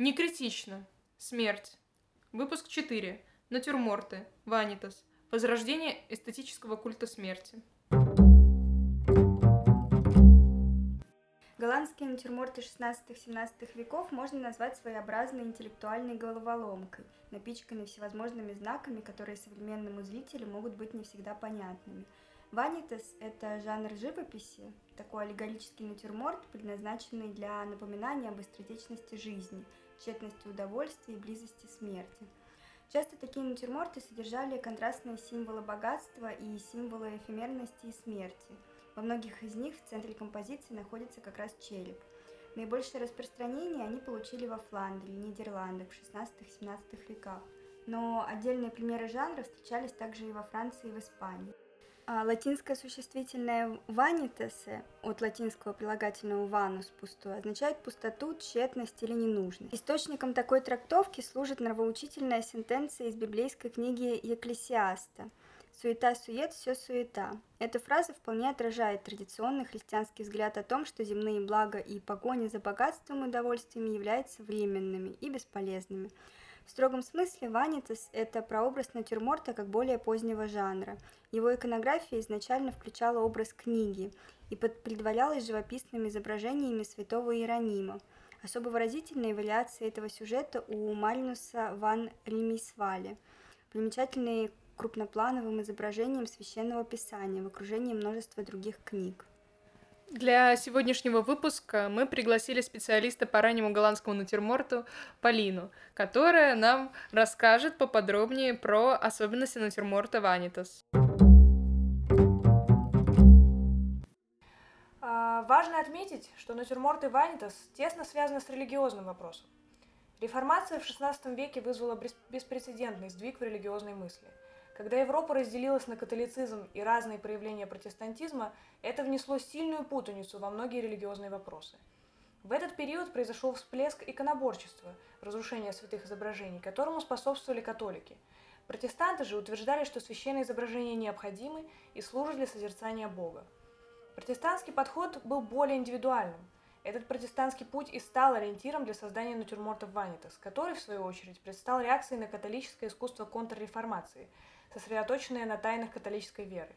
Не критично. Смерть. Выпуск 4. Натюрморты. Ванитас. Возрождение эстетического культа смерти. Голландские натюрморты 16-17 веков можно назвать своеобразной интеллектуальной головоломкой, напичканной всевозможными знаками, которые современному зрителю могут быть не всегда понятными. Ванитас – это жанр живописи, такой аллегорический натюрморт, предназначенный для напоминания об быстротечности жизни, тщетности удовольствия и близости смерти. Часто такие натюрморты содержали контрастные символы богатства и символы эфемерности и смерти – во многих из них в центре композиции находится как раз череп. Наибольшее распространение они получили во Фландрии, Нидерландах в 16-17 веках. Но отдельные примеры жанра встречались также и во Франции и в Испании. А латинское существительное «ванитесе» от латинского прилагательного «vanus» – пустой, означает пустоту, тщетность или ненужность. Источником такой трактовки служит нравоучительная сентенция из библейской книги Екклесиаста – Суета-сует, все суета. Эта фраза вполне отражает традиционный христианский взгляд о том, что земные блага и погоня за богатством и удовольствиями являются временными и бесполезными. В строгом смысле Ванитас – это прообраз натюрморта как более позднего жанра. Его иконография изначально включала образ книги и предварялась живописными изображениями святого Иеронима. Особо выразительные вариации этого сюжета у Мальнуса ван Римисвале. Примечательные крупноплановым изображением священного писания в окружении множества других книг. Для сегодняшнего выпуска мы пригласили специалиста по раннему голландскому натюрморту Полину, которая нам расскажет поподробнее про особенности натюрморта Ванитас. А, важно отметить, что натюрморты Ванитас тесно связаны с религиозным вопросом. Реформация в XVI веке вызвала беспрецедентный сдвиг в религиозной мысли – когда Европа разделилась на католицизм и разные проявления протестантизма, это внесло сильную путаницу во многие религиозные вопросы. В этот период произошел всплеск иконоборчества, разрушения святых изображений, которому способствовали католики. Протестанты же утверждали, что священные изображения необходимы и служат для созерцания Бога. Протестантский подход был более индивидуальным. Этот протестантский путь и стал ориентиром для создания натюрмортов Ванитас, который, в свою очередь, предстал реакцией на католическое искусство контрреформации – сосредоточенные на тайнах католической веры.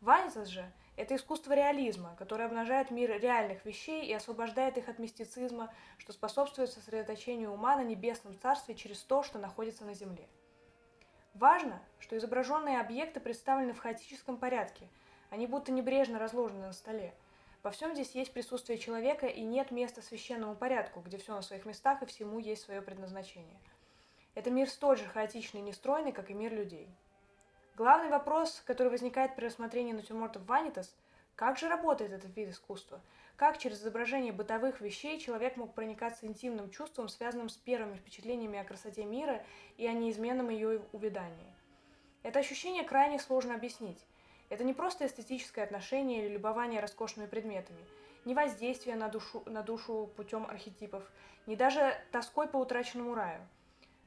Ванитас же – это искусство реализма, которое обнажает мир реальных вещей и освобождает их от мистицизма, что способствует сосредоточению ума на небесном царстве через то, что находится на земле. Важно, что изображенные объекты представлены в хаотическом порядке, они будто небрежно разложены на столе. Во всем здесь есть присутствие человека и нет места священному порядку, где все на своих местах и всему есть свое предназначение. Это мир столь же хаотичный и нестройный, как и мир людей. Главный вопрос, который возникает при рассмотрении натюрмортов Ванитас – как же работает этот вид искусства? Как через изображение бытовых вещей человек мог проникаться интимным чувством, связанным с первыми впечатлениями о красоте мира и о неизменном ее увядании? Это ощущение крайне сложно объяснить. Это не просто эстетическое отношение или любование роскошными предметами, не воздействие на душу, на душу путем архетипов, не даже тоской по утраченному раю.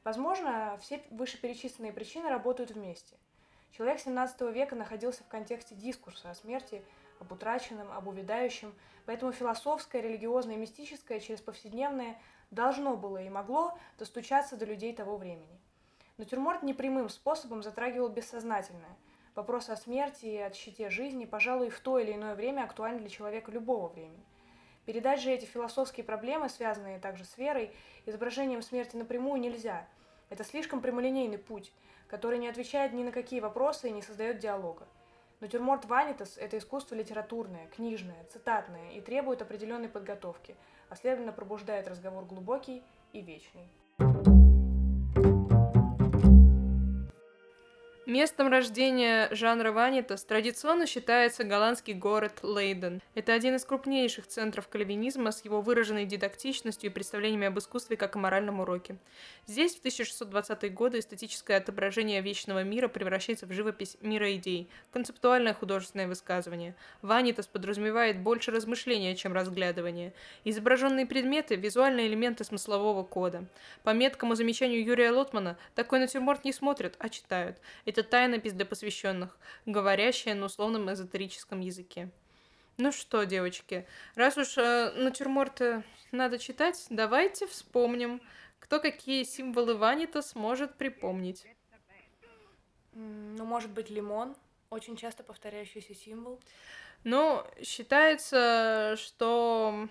Возможно, все вышеперечисленные причины работают вместе – Человек XVII века находился в контексте дискурса о смерти, об утраченном, об увядающем, поэтому философское, религиозное мистическое через повседневное должно было и могло достучаться до людей того времени. Натюрморт непрямым способом затрагивал бессознательное. Вопрос о смерти и о щите жизни, пожалуй, в то или иное время актуален для человека любого времени. Передать же эти философские проблемы, связанные также с верой, изображением смерти напрямую нельзя. Это слишком прямолинейный путь – который не отвечает ни на какие вопросы и не создает диалога. Натюрморт Ванитас – это искусство литературное, книжное, цитатное и требует определенной подготовки, а следовательно пробуждает разговор глубокий и вечный. Местом рождения жанра ванитас традиционно считается голландский город Лейден. Это один из крупнейших центров кальвинизма с его выраженной дидактичностью и представлениями об искусстве как о моральном уроке. Здесь в 1620-е годы эстетическое отображение вечного мира превращается в живопись мира идей, концептуальное художественное высказывание. Ванитас подразумевает больше размышления, чем разглядывания. Изображенные предметы – визуальные элементы смыслового кода. По меткому замечанию Юрия Лотмана, такой натюрморт не смотрят, а читают. Это это тайнопись для посвященных, говорящая на условном эзотерическом языке. Ну что, девочки, раз уж э, натюрморты надо читать, давайте вспомним, Кто какие символы Ванитас может припомнить? Ну, может быть, лимон. Очень часто повторяющийся символ. Ну, считается, что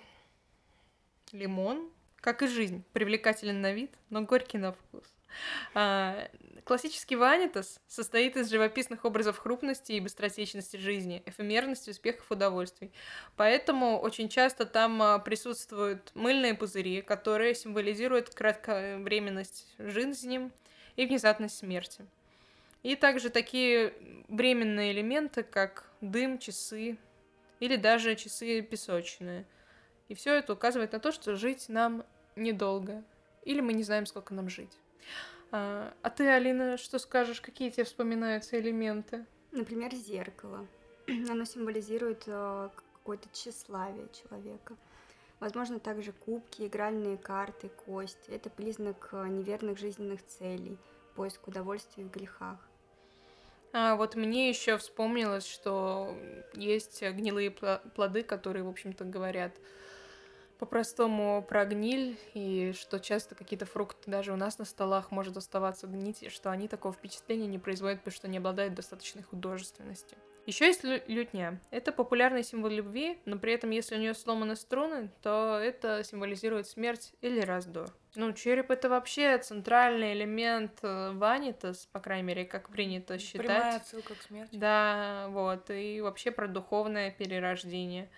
лимон, как и жизнь, привлекателен на вид, но горький на вкус. А, классический ванитас состоит из живописных образов хрупности и быстротечности жизни, эфемерности, успехов, удовольствий. Поэтому очень часто там а, присутствуют мыльные пузыри, которые символизируют кратковременность жизни и внезапность смерти. И также такие временные элементы, как дым, часы или даже часы песочные. И все это указывает на то, что жить нам недолго. Или мы не знаем, сколько нам жить. А, а ты, Алина, что скажешь, какие тебе вспоминаются элементы? Например, зеркало. Оно символизирует э, какое-то тщеславие человека. Возможно, также кубки, игральные карты, кости. Это признак э, неверных жизненных целей, поиск удовольствия в грехах. А вот мне еще вспомнилось, что есть гнилые плоды, которые, в общем-то, говорят по-простому про гниль, и что часто какие-то фрукты даже у нас на столах может оставаться гнить, и что они такого впечатления не производят, потому что не обладают достаточной художественностью. Еще есть лютня. Это популярный символ любви, но при этом, если у нее сломаны струны, то это символизирует смерть или раздор. Ну, череп это вообще центральный элемент э, ванитас, по крайней мере, как принято считать. Прямая отсылка к смерти. Да, вот, и вообще про духовное перерождение.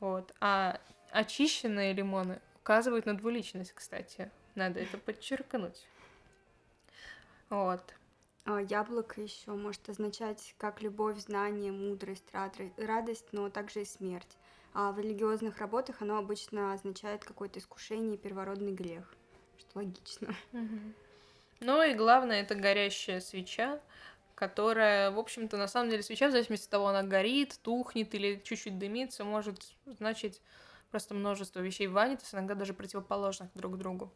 Вот. А Очищенные лимоны указывают на двуличность, кстати. Надо это подчеркнуть. Вот. А яблоко еще может означать как любовь, знание, мудрость, радость, но также и смерть. А в религиозных работах оно обычно означает какое-то искушение и первородный грех, что логично. Ну и главное, это горящая свеча, которая, в общем-то, на самом деле свеча, в зависимости от того, она горит, тухнет или чуть-чуть дымится, может значить просто множество вещей ванитас, иногда даже противоположных друг другу.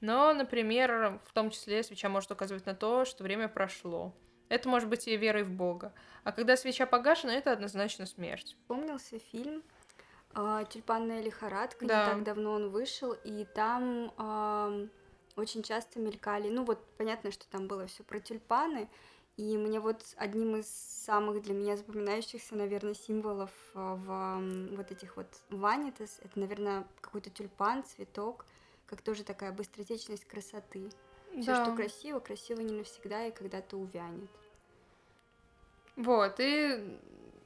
Но, например, в том числе свеча может указывать на то, что время прошло. Это может быть и верой в Бога. А когда свеча погашена, это однозначно смерть. Помнился фильм э, «Тюльпанная лихорадка», да. не так давно он вышел, и там э, очень часто мелькали, ну вот понятно, что там было все про тюльпаны, и мне вот одним из самых для меня запоминающихся, наверное, символов э, в вот этих вот ванитас, это, наверное, какой-то тюльпан, цветок, как тоже такая быстротечность красоты. Да. Все, что красиво, красиво не навсегда и когда-то увянет. Вот, и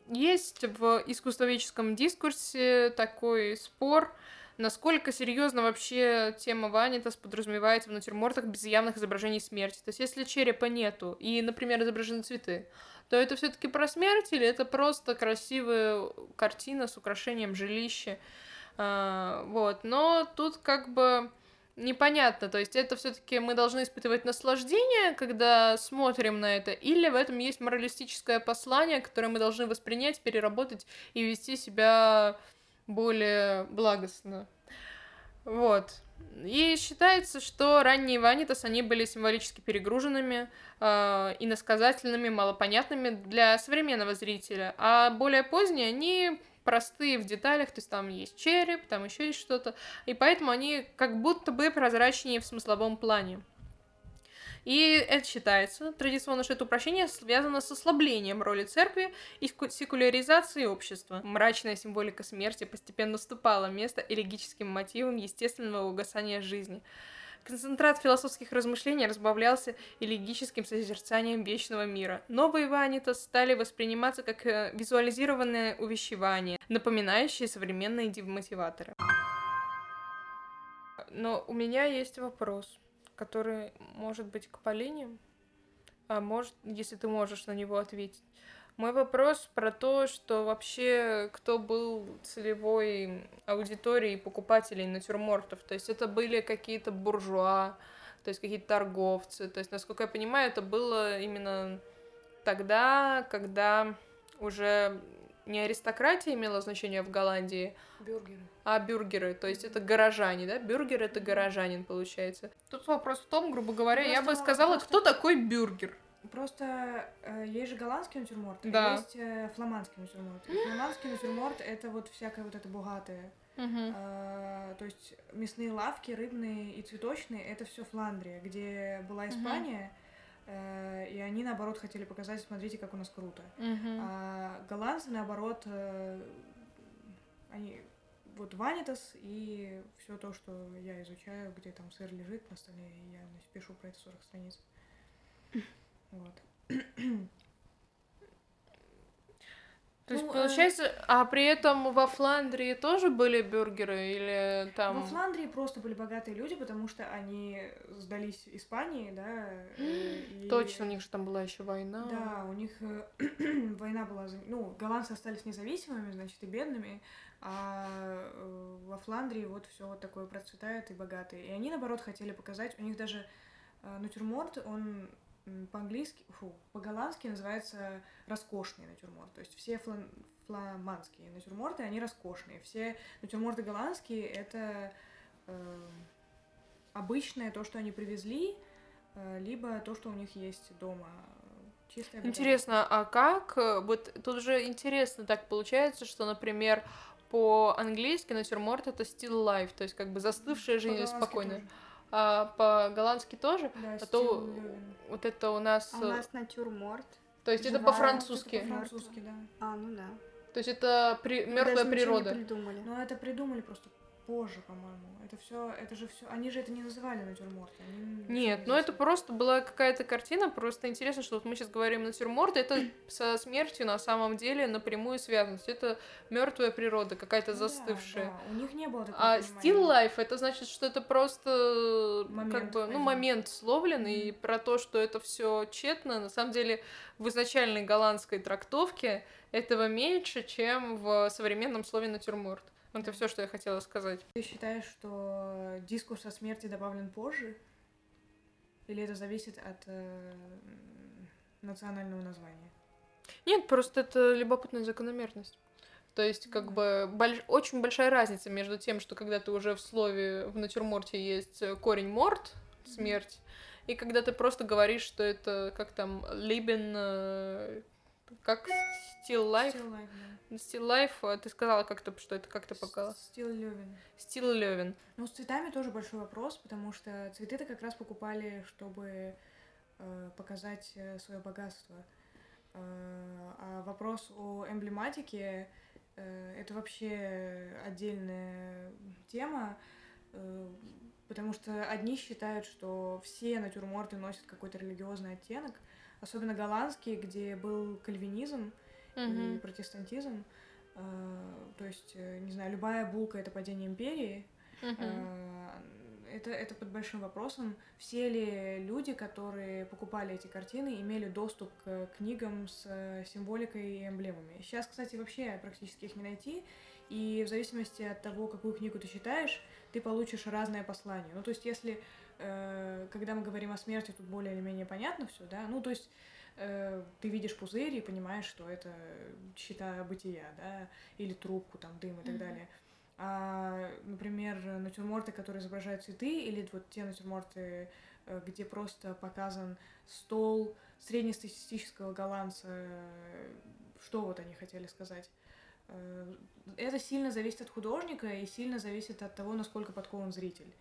есть в искусствоведческом дискурсе такой спор, насколько серьезно вообще тема Ванитас подразумевается в натюрмортах без явных изображений смерти. То есть, если черепа нету и, например, изображены цветы, то это все-таки про смерть или это просто красивая картина с украшением жилища. А, вот. Но тут как бы непонятно. То есть это все-таки мы должны испытывать наслаждение, когда смотрим на это, или в этом есть моралистическое послание, которое мы должны воспринять, переработать и вести себя более благостно. Вот. И считается, что ранние ванитас, они были символически перегруженными, э, иносказательными, малопонятными для современного зрителя, а более поздние, они простые в деталях, то есть там есть череп, там еще есть что-то, и поэтому они как будто бы прозрачнее в смысловом плане. И это считается традиционно, что это упрощение связано с ослаблением роли церкви и секуляризацией общества. Мрачная символика смерти постепенно уступала место элегическим мотивам естественного угасания жизни. Концентрат философских размышлений разбавлялся элегическим созерцанием вечного мира. Новые ванита стали восприниматься как э, визуализированное увещевание, напоминающее современные демотиваторы. Но у меня есть вопрос который может быть к Полине, а может, если ты можешь на него ответить. Мой вопрос про то, что вообще кто был целевой аудиторией покупателей натюрмортов. То есть это были какие-то буржуа, то есть какие-то торговцы. То есть, насколько я понимаю, это было именно тогда, когда уже не аристократия имела значение в Голландии, бюргеры. а бюргеры, то есть это горожане, да? Бюргер это горожанин, получается. Тут вопрос в том, грубо говоря, просто, я бы сказала, просто... кто такой бюргер? Просто э, есть же голландский натюрморт, да. а есть э, фламандский натюрморт. И фламандский натюрморт это вот всякое вот это богатое. А, то есть мясные лавки, рыбные и цветочные это все Фландрия, где была. Испания, и они наоборот хотели показать, смотрите, как у нас круто. Мгм. А голландцы, наоборот, э, они вот ванитас и все то, что я изучаю, где там сыр лежит на столе, и я пишу про это 40 страниц. Вот. То есть, Ну, э, получается, а при этом во Фландрии тоже были бюргеры или там... Во Фландрии просто были богатые люди, потому что они сдались Испании, да. э, и- Точно, у них же там была еще война. Да, у них э, война была, ну, голландцы остались независимыми, значит, и бедными, а э, во Фландрии вот все вот такое процветает и богатые. И они, наоборот, хотели показать, у них даже э, натюрморт, он по-английски, фу, по-голландски называется роскошный натюрморт. То есть все флан- фламандские натюрморты, они роскошные. Все натюрморты голландские — это э, обычное то, что они привезли, э, либо то, что у них есть дома. Интересно, а как? э, Вот тут же интересно так получается, что, например, по-английски натюрморт это still life, то есть как бы застывшая жизнь спокойная. тоже. А по-голландски тоже? Да, А то вот это у нас... А у э, нас натюрморт. То есть это живая, по-французски. Это по-французски, да. А, ну да. То есть это при... мертвая Даже ничего не природа. придумали. Но это придумали просто позже, по-моему. Это все, это же все. Они же это не называли натюрморты. Они Нет, не ну это просто была какая-то картина, просто интересно, что вот мы сейчас говорим натюрморт, это со смертью на самом деле напрямую связано. Это мертвая природа, какая-то Ну да, застывшая. да, У них не было такого А понимания. still life это значит, что это просто э, как Момент бы, ну, момент словленный, и Мгм. про то, что это все тщетно, на самом деле в изначальной голландской трактовке этого меньше, чем в современном слове натюрморт. Ну, Это все, что я хотела сказать. Ты считаешь, что дискурс о смерти добавлен позже? Или это зависит от э, национального названия? Нет, просто это любопытная закономерность. То есть, как Мгм. бы, больш- очень большая разница между тем, что когда ты уже в слове, в натюрморте есть корень морт, смерть, и когда ты просто говоришь, что это, как там, либен, э, как still life, Still life, да. still life, а ты сказала как-то, что это как-то пока, Still living. still living. Ну, с цветами тоже большой вопрос, потому что цветы-то как раз покупали, чтобы э, показать свое богатство. Э, а вопрос о эмблематике э, это вообще отдельная тема, э, потому что одни считают, что все натюрморты носят какой-то религиозный оттенок, особенно голландские, где был кальвинизм и Мгм. протестантизм. Э, то есть, э, не знаю, любая булка это падение империи. Э, Это, это под большим вопросом. Все ли люди, которые покупали эти картины, имели доступ к книгам с символикой и эмблемами? Сейчас, кстати, вообще практически их не найти. И в зависимости от того, какую книгу ты читаешь, ты получишь разное послание. Ну, то есть, если, э, когда мы говорим о смерти, тут более или менее понятно все, да? Ну, то есть, э, ты видишь пузырь и понимаешь, что это щита бытия, да, или трубку, там, дым и так Мгм. далее. А, например, натюрморты, которые изображают цветы, или вот те натюрморты, э, где просто показан стол среднестатистического голландца, что вот они хотели сказать. Э, Это сильно зависит от художника и сильно зависит от того, насколько подкован зритель.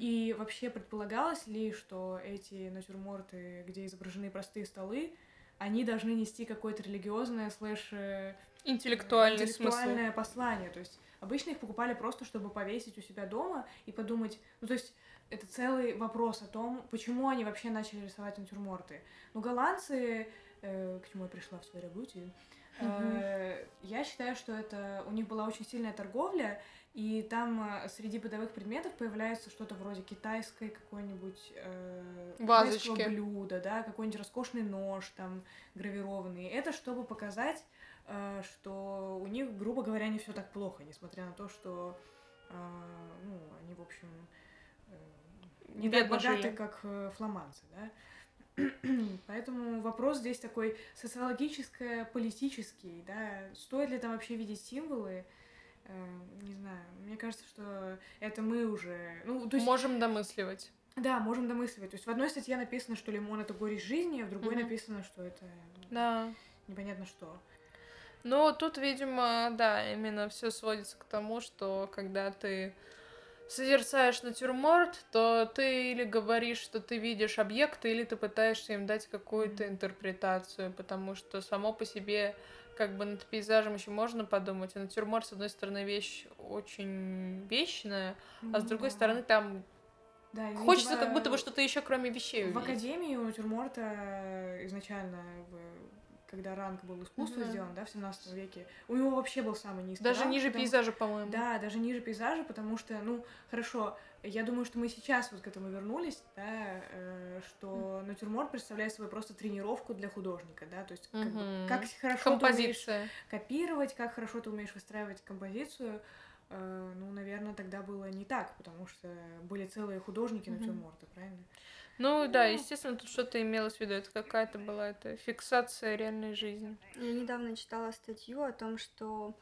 И вообще предполагалось ли, что эти натюрморты, где изображены простые столы, они должны нести какое-то религиозное слэш э, Интеллектуальный смысл. интеллектуальное послание. То есть обычно их покупали просто, чтобы повесить у себя дома и подумать, ну то есть это целый вопрос о том, почему они вообще начали рисовать натюрморты. Ну, голландцы, э, к чему я пришла в своей работе, э, я считаю, что это у них была очень сильная торговля, и там э, среди бытовых предметов появляется что-то вроде китайской какой-нибудь э, китайского блюда, да, какой-нибудь роскошный нож там гравированный. Это чтобы показать, э, что у них, грубо говоря, не все так плохо, несмотря на то, что э, ну, они, в общем, э, не так богаты, жили. как э, фламандцы, да. Поэтому вопрос здесь такой социологическо-политический, да, стоит ли там вообще видеть символы, Э, не знаю, мне кажется, что это мы уже, ну, то есть, Можем домысливать. да, можем домысливать. То есть в одной статье написано, что лимон это горечь жизни, а в другой Мгм. написано, что это Да. непонятно что. Но тут, видимо, да, именно все сводится к тому, что когда ты созерцаешь натюрморт, то ты или говоришь, что ты видишь объекты, или ты пытаешься им дать какую-то интерпретацию, потому что само по себе как бы над пейзажем еще можно подумать, а натюрморт, с одной стороны, вещь очень вечная, а с другой стороны, там Да, хочется видимо, как будто бы что-то еще кроме вещей В увидеть. академии у натюрморта изначально, когда ранг был искусство Мгм. сделан, да, в 17 веке, у него вообще был самый низкий Даже ранг, ниже потому- пейзажа, по-моему. Да, даже ниже пейзажа, потому что, ну, хорошо, я думаю, что мы сейчас вот к этому вернулись, да, э, что натюрморт представляет собой просто тренировку для художника, да, то есть как, бы, Мгм. как хорошо ты умеешь Композиция. копировать, как хорошо ты умеешь выстраивать композицию, э, ну, наверное, тогда было не так, потому что были целые художники Мгм. натюрморта, правильно? Ну да, Ну. естественно, тут что-то имелось в виду. Это какая-то была это фиксация реальной жизни. Я недавно читала статью о том, что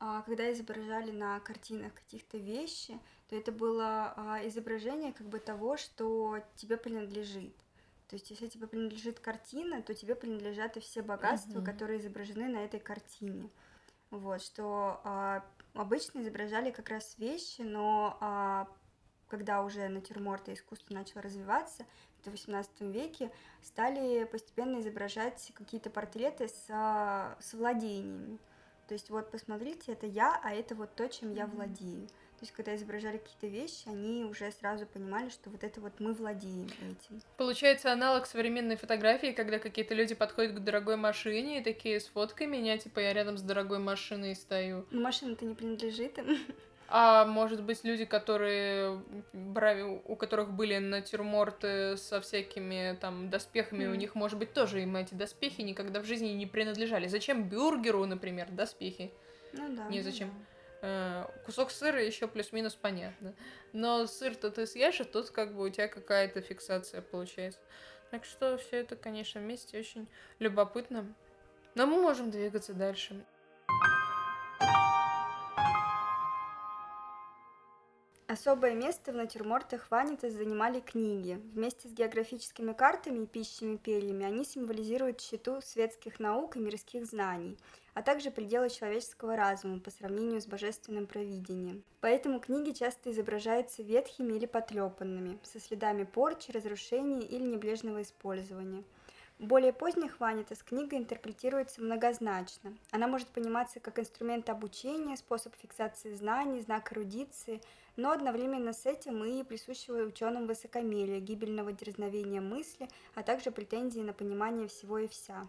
а, когда изображали на картинах каких-то вещи, то это было а, изображение как бы того, что тебе принадлежит. То есть, если тебе принадлежит картина, то тебе принадлежат и все богатства, Мгм. которые изображены на этой картине. Вот, что а, обычно изображали как раз вещи, но а, когда уже натюрморт и искусство начало развиваться, в XVIII веке стали постепенно изображать какие-то портреты с, а, с владениями. То есть вот посмотрите, это я, а это вот то, чем я владею. То есть когда изображали какие-то вещи, они уже сразу понимали, что вот это вот мы владеем этим. Получается аналог современной фотографии, когда какие-то люди подходят к дорогой машине и такие, сфоткай меня, типа я рядом с дорогой машиной стою. Но машина-то не принадлежит им. А может быть люди, которые брали, у которых были натюрморты со всякими там доспехами, у Мгм. них, может быть, тоже им эти доспехи никогда в жизни не принадлежали. Зачем бюргеру, например, доспехи? Ну да. Не зачем. Э, Кусок сыра еще плюс-минус понятно. Но сыр-то ты съешь, а тут как бы у тебя какая-то фиксация получается. Так что все это, конечно, вместе очень любопытно. Но мы можем двигаться дальше. Особое место в натюрмортах Ванитас занимали книги. Вместе с географическими картами и пищими перьями они символизируют щиту светских наук и мирских знаний, а также пределы человеческого разума по сравнению с божественным провидением. Поэтому книги часто изображаются ветхими или потрепанными, со следами порчи, разрушений или небрежного использования. Более поздних Ванитас книга интерпретируется многозначно. Она может пониматься как инструмент обучения, способ фиксации знаний, знак эрудиции, но одновременно с этим и присущего ученым высокомерия, гибельного дерзновения мысли, а также претензии на понимание всего и вся.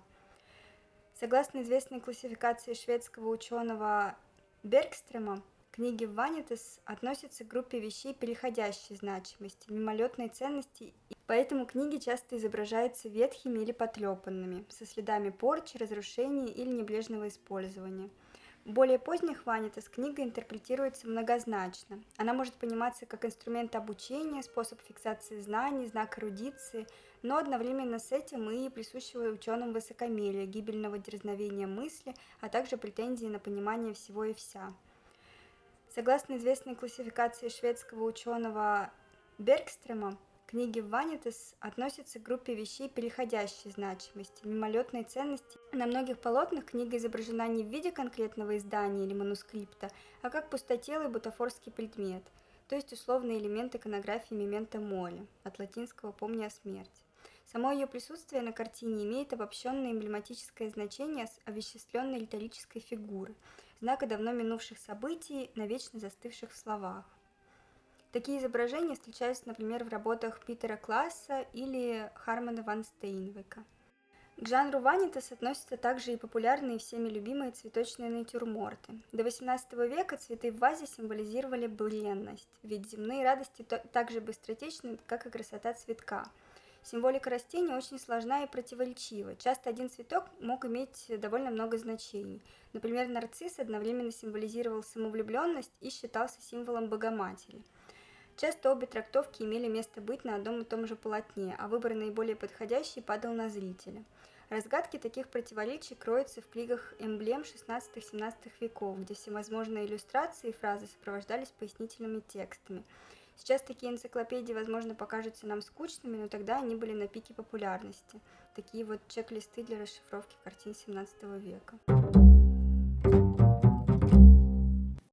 Согласно известной классификации шведского ученого Бергстрема, книги Ванитас относятся к группе вещей переходящей значимости, мимолетной ценности, поэтому книги часто изображаются ветхими или потрепанными, со следами порчи, разрушений или небрежного использования. Более поздних Ванитас книга интерпретируется многозначно. Она может пониматься как инструмент обучения, способ фиксации знаний, знак эрудиции, но одновременно с этим и присущего ученым высокомерия, гибельного дерзновения мысли, а также претензии на понимание всего и вся. Согласно известной классификации шведского ученого Бергстрема, книги Ванитас относятся к группе вещей переходящей значимости, мимолетной ценности. На многих полотнах книга изображена не в виде конкретного издания или манускрипта, а как пустотелый бутафорский предмет, то есть условный элемент иконографии мемента моли, от латинского «помни о смерти». Само ее присутствие на картине имеет обобщенное эмблематическое значение с овеществленной риторической фигуры, знака давно минувших событий, навечно застывших в словах. Такие изображения встречаются, например, в работах Питера Класса или Хармана ван Стейнвека. К жанру ванитас относятся также и популярные всеми любимые цветочные натюрморты. До XVIII века цветы в вазе символизировали бренность, ведь земные радости так же быстротечны, как и красота цветка. Символика растения очень сложна и противоречива. Часто один цветок мог иметь довольно много значений. Например, нарцисс одновременно символизировал самовлюбленность и считался символом Богоматери. Часто обе трактовки имели место быть на одном и том же полотне, а выбор наиболее подходящий падал на зрителя. Разгадки таких противоречий кроются в книгах эмблем 16-17 веков, где всевозможные иллюстрации и фразы сопровождались пояснительными текстами. Сейчас такие энциклопедии, возможно, покажутся нам скучными, но тогда они были на пике популярности. Такие вот чек-листы для расшифровки картин 17 века.